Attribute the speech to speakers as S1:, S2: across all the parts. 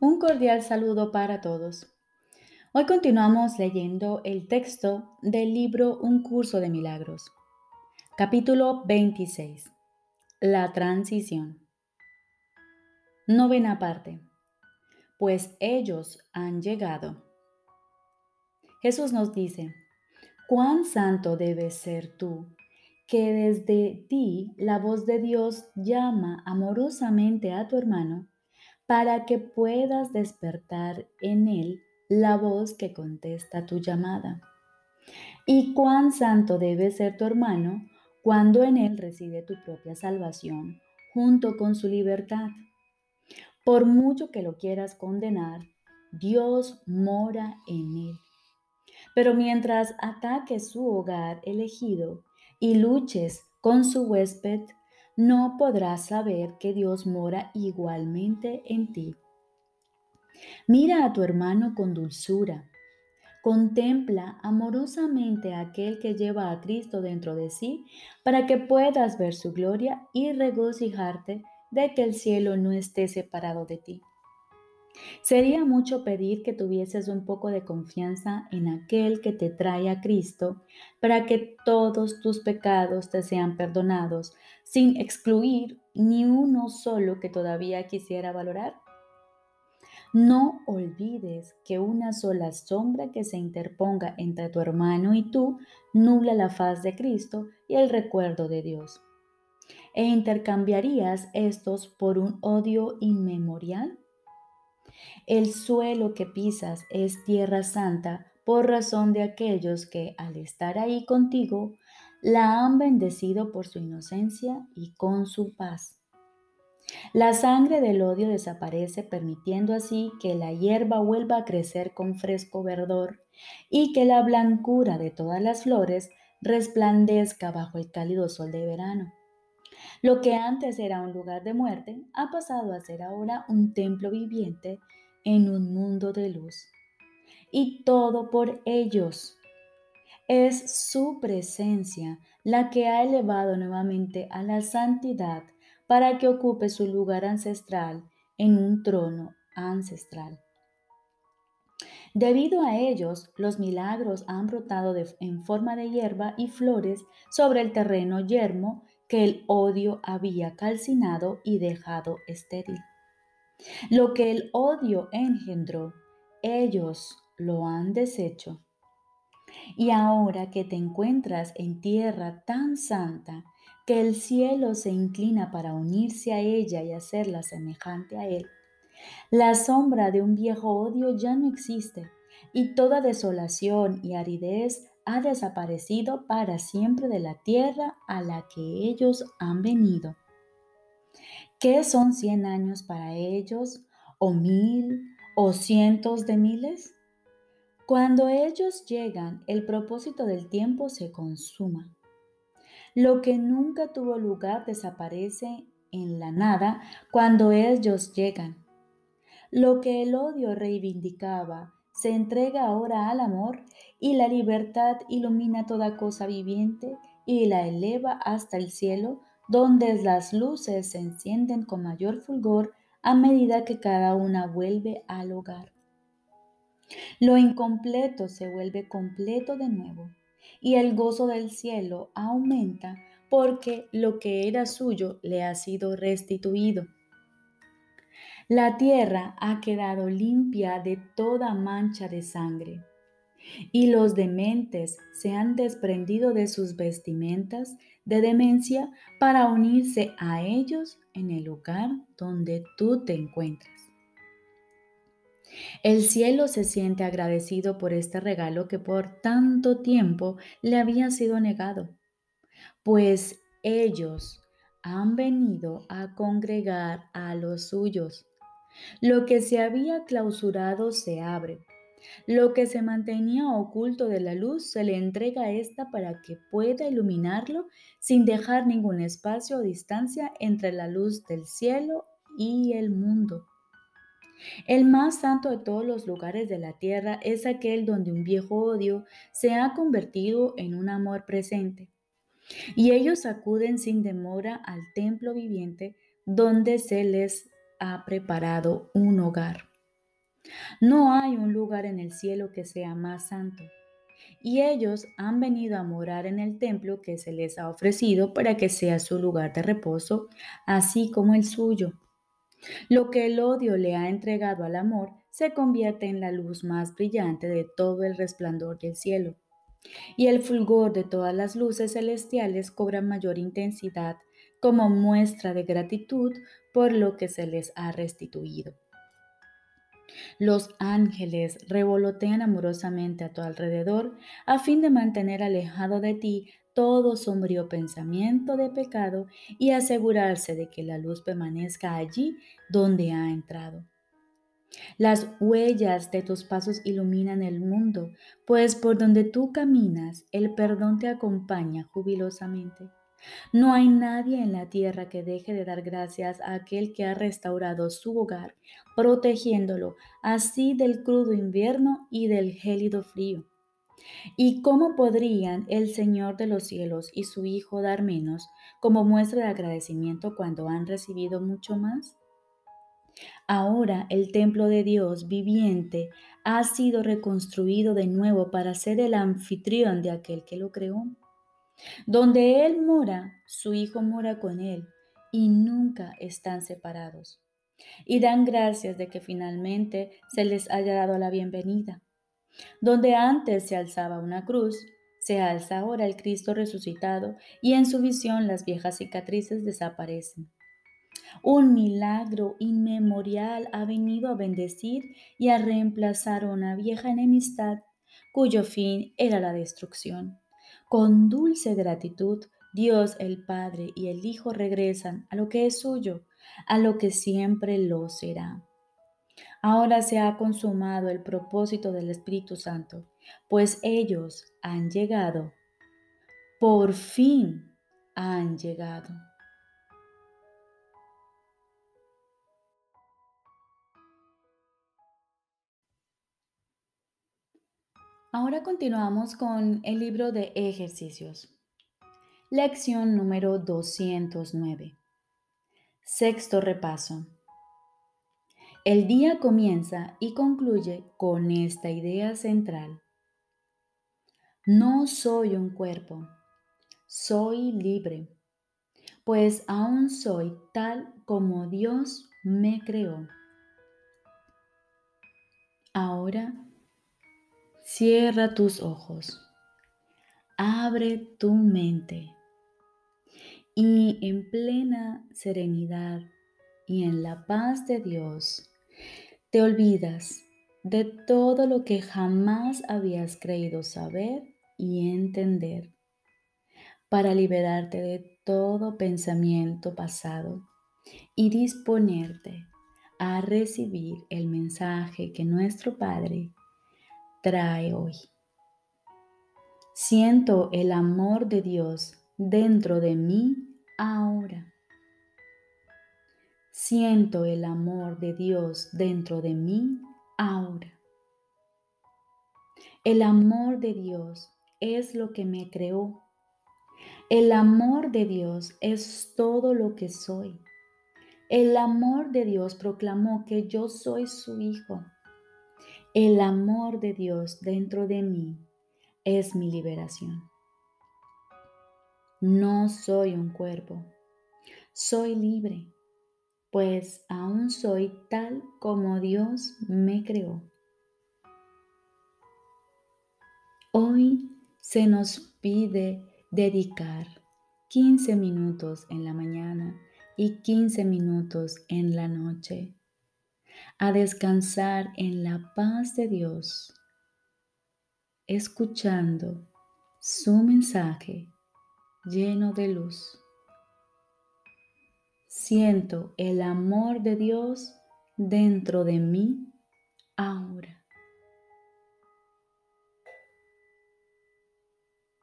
S1: Un cordial saludo para todos. Hoy continuamos leyendo el texto del libro Un curso de milagros. Capítulo 26. La transición. Novena parte. Pues ellos han llegado. Jesús nos dice, cuán santo debes ser tú, que desde ti la voz de Dios llama amorosamente a tu hermano para que puedas despertar en él la voz que contesta tu llamada. Y cuán santo debe ser tu hermano cuando en él reside tu propia salvación, junto con su libertad. Por mucho que lo quieras condenar, Dios mora en él. Pero mientras ataques su hogar elegido y luches con su huésped, no podrás saber que Dios mora igualmente en ti. Mira a tu hermano con dulzura. Contempla amorosamente a aquel que lleva a Cristo dentro de sí para que puedas ver su gloria y regocijarte de que el cielo no esté separado de ti. Sería mucho pedir que tuvieses un poco de confianza en aquel que te trae a Cristo para que todos tus pecados te sean perdonados, sin excluir ni uno solo que todavía quisiera valorar. No olvides que una sola sombra que se interponga entre tu hermano y tú nubla la faz de Cristo y el recuerdo de Dios. ¿E intercambiarías estos por un odio inmemorial? El suelo que pisas es tierra santa por razón de aquellos que al estar ahí contigo la han bendecido por su inocencia y con su paz. La sangre del odio desaparece permitiendo así que la hierba vuelva a crecer con fresco verdor y que la blancura de todas las flores resplandezca bajo el cálido sol de verano. Lo que antes era un lugar de muerte ha pasado a ser ahora un templo viviente en un mundo de luz. Y todo por ellos. Es su presencia la que ha elevado nuevamente a la santidad para que ocupe su lugar ancestral en un trono ancestral. Debido a ellos, los milagros han brotado en forma de hierba y flores sobre el terreno yermo que el odio había calcinado y dejado estéril. Lo que el odio engendró, ellos lo han deshecho. Y ahora que te encuentras en tierra tan santa, que el cielo se inclina para unirse a ella y hacerla semejante a él, la sombra de un viejo odio ya no existe y toda desolación y aridez ha desaparecido para siempre de la tierra a la que ellos han venido. ¿Qué son cien años para ellos? ¿O mil? ¿O cientos de miles? Cuando ellos llegan, el propósito del tiempo se consuma. Lo que nunca tuvo lugar desaparece en la nada cuando ellos llegan. Lo que el odio reivindicaba se entrega ahora al amor y la libertad ilumina toda cosa viviente y la eleva hasta el cielo donde las luces se encienden con mayor fulgor a medida que cada una vuelve al hogar. Lo incompleto se vuelve completo de nuevo y el gozo del cielo aumenta porque lo que era suyo le ha sido restituido. La tierra ha quedado limpia de toda mancha de sangre y los dementes se han desprendido de sus vestimentas de demencia para unirse a ellos en el lugar donde tú te encuentras. El cielo se siente agradecido por este regalo que por tanto tiempo le había sido negado, pues ellos han venido a congregar a los suyos. Lo que se había clausurado se abre lo que se mantenía oculto de la luz se le entrega a ésta para que pueda iluminarlo sin dejar ningún espacio o distancia entre la luz del cielo y el mundo. El más santo de todos los lugares de la tierra es aquel donde un viejo odio se ha convertido en un amor presente. Y ellos acuden sin demora al templo viviente donde se les ha preparado un hogar. No hay un lugar en el cielo que sea más santo. Y ellos han venido a morar en el templo que se les ha ofrecido para que sea su lugar de reposo, así como el suyo. Lo que el odio le ha entregado al amor se convierte en la luz más brillante de todo el resplandor del cielo. Y el fulgor de todas las luces celestiales cobra mayor intensidad como muestra de gratitud por lo que se les ha restituido. Los ángeles revolotean amorosamente a tu alrededor a fin de mantener alejado de ti todo sombrío pensamiento de pecado y asegurarse de que la luz permanezca allí donde ha entrado. Las huellas de tus pasos iluminan el mundo, pues por donde tú caminas, el perdón te acompaña jubilosamente. No hay nadie en la tierra que deje de dar gracias a aquel que ha restaurado su hogar, protegiéndolo así del crudo invierno y del gélido frío. ¿Y cómo podrían el Señor de los cielos y su Hijo dar menos como muestra de agradecimiento cuando han recibido mucho más? Ahora el templo de Dios viviente ha sido reconstruido de nuevo para ser el anfitrión de aquel que lo creó. Donde Él mora, su Hijo mora con Él y nunca están separados. Y dan gracias de que finalmente se les haya dado la bienvenida. Donde antes se alzaba una cruz, se alza ahora el Cristo resucitado y en su visión las viejas cicatrices desaparecen. Un milagro inmemorial ha venido a bendecir y a reemplazar una vieja enemistad cuyo fin era la destrucción. Con dulce gratitud, Dios el Padre y el Hijo regresan a lo que es suyo, a lo que siempre lo será. Ahora se ha consumado el propósito del Espíritu Santo, pues ellos han llegado, por fin han llegado. Ahora continuamos con el libro de ejercicios. Lección número 209. Sexto repaso. El día comienza y concluye con esta idea central. No soy un cuerpo, soy libre, pues aún soy tal como Dios me creó. Ahora cierra tus ojos, abre tu mente. Y en plena serenidad y en la paz de Dios, te olvidas de todo lo que jamás habías creído saber y entender para liberarte de todo pensamiento pasado y disponerte a recibir el mensaje que nuestro Padre trae hoy. Siento el amor de Dios dentro de mí ahora. Siento el amor de Dios dentro de mí ahora. El amor de Dios es lo que me creó. El amor de Dios es todo lo que soy. El amor de Dios proclamó que yo soy su hijo. El amor de Dios dentro de mí es mi liberación. No soy un cuerpo, soy libre pues aún soy tal como Dios me creó. Hoy se nos pide dedicar 15 minutos en la mañana y 15 minutos en la noche a descansar en la paz de Dios, escuchando su mensaje lleno de luz. Siento el amor de Dios dentro de mí ahora.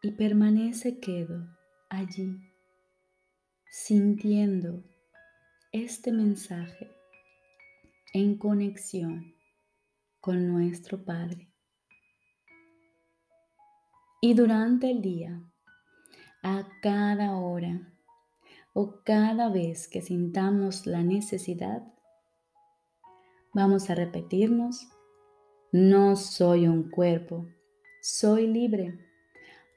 S1: Y permanece quedo allí, sintiendo este mensaje en conexión con nuestro Padre. Y durante el día, a cada hora, o cada vez que sintamos la necesidad, vamos a repetirnos No soy un cuerpo, soy libre,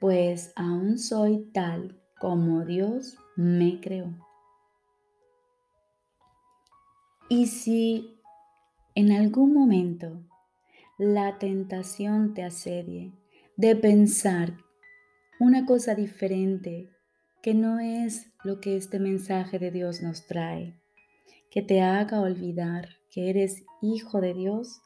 S1: pues aún soy tal como Dios me creó. Y si en algún momento la tentación te asedie de pensar una cosa diferente que no es lo que este mensaje de Dios nos trae, que te haga olvidar que eres hijo de Dios,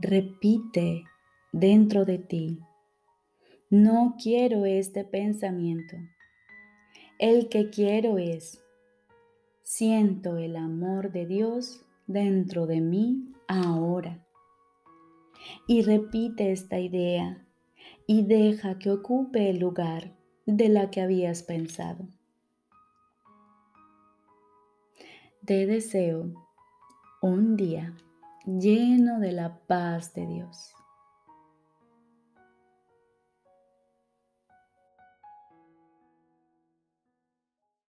S1: repite dentro de ti, no quiero este pensamiento. El que quiero es, siento el amor de Dios dentro de mí ahora. Y repite esta idea y deja que ocupe el lugar de la que habías pensado. Te deseo un día lleno de la paz de Dios.